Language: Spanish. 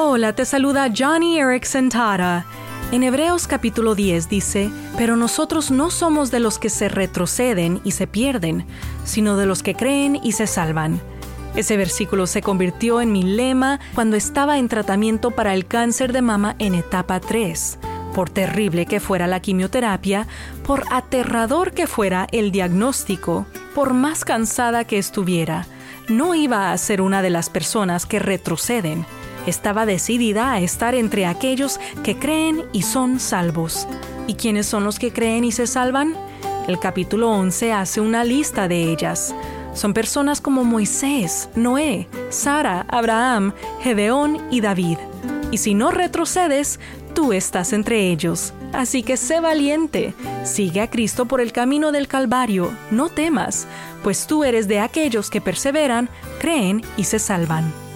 Hola, te saluda Johnny Erickson Tara. En Hebreos capítulo 10 dice, Pero nosotros no somos de los que se retroceden y se pierden, sino de los que creen y se salvan. Ese versículo se convirtió en mi lema cuando estaba en tratamiento para el cáncer de mama en etapa 3. Por terrible que fuera la quimioterapia, por aterrador que fuera el diagnóstico, por más cansada que estuviera, no iba a ser una de las personas que retroceden. Estaba decidida a estar entre aquellos que creen y son salvos. ¿Y quiénes son los que creen y se salvan? El capítulo 11 hace una lista de ellas. Son personas como Moisés, Noé, Sara, Abraham, Gedeón y David. Y si no retrocedes, tú estás entre ellos. Así que sé valiente, sigue a Cristo por el camino del Calvario, no temas, pues tú eres de aquellos que perseveran, creen y se salvan.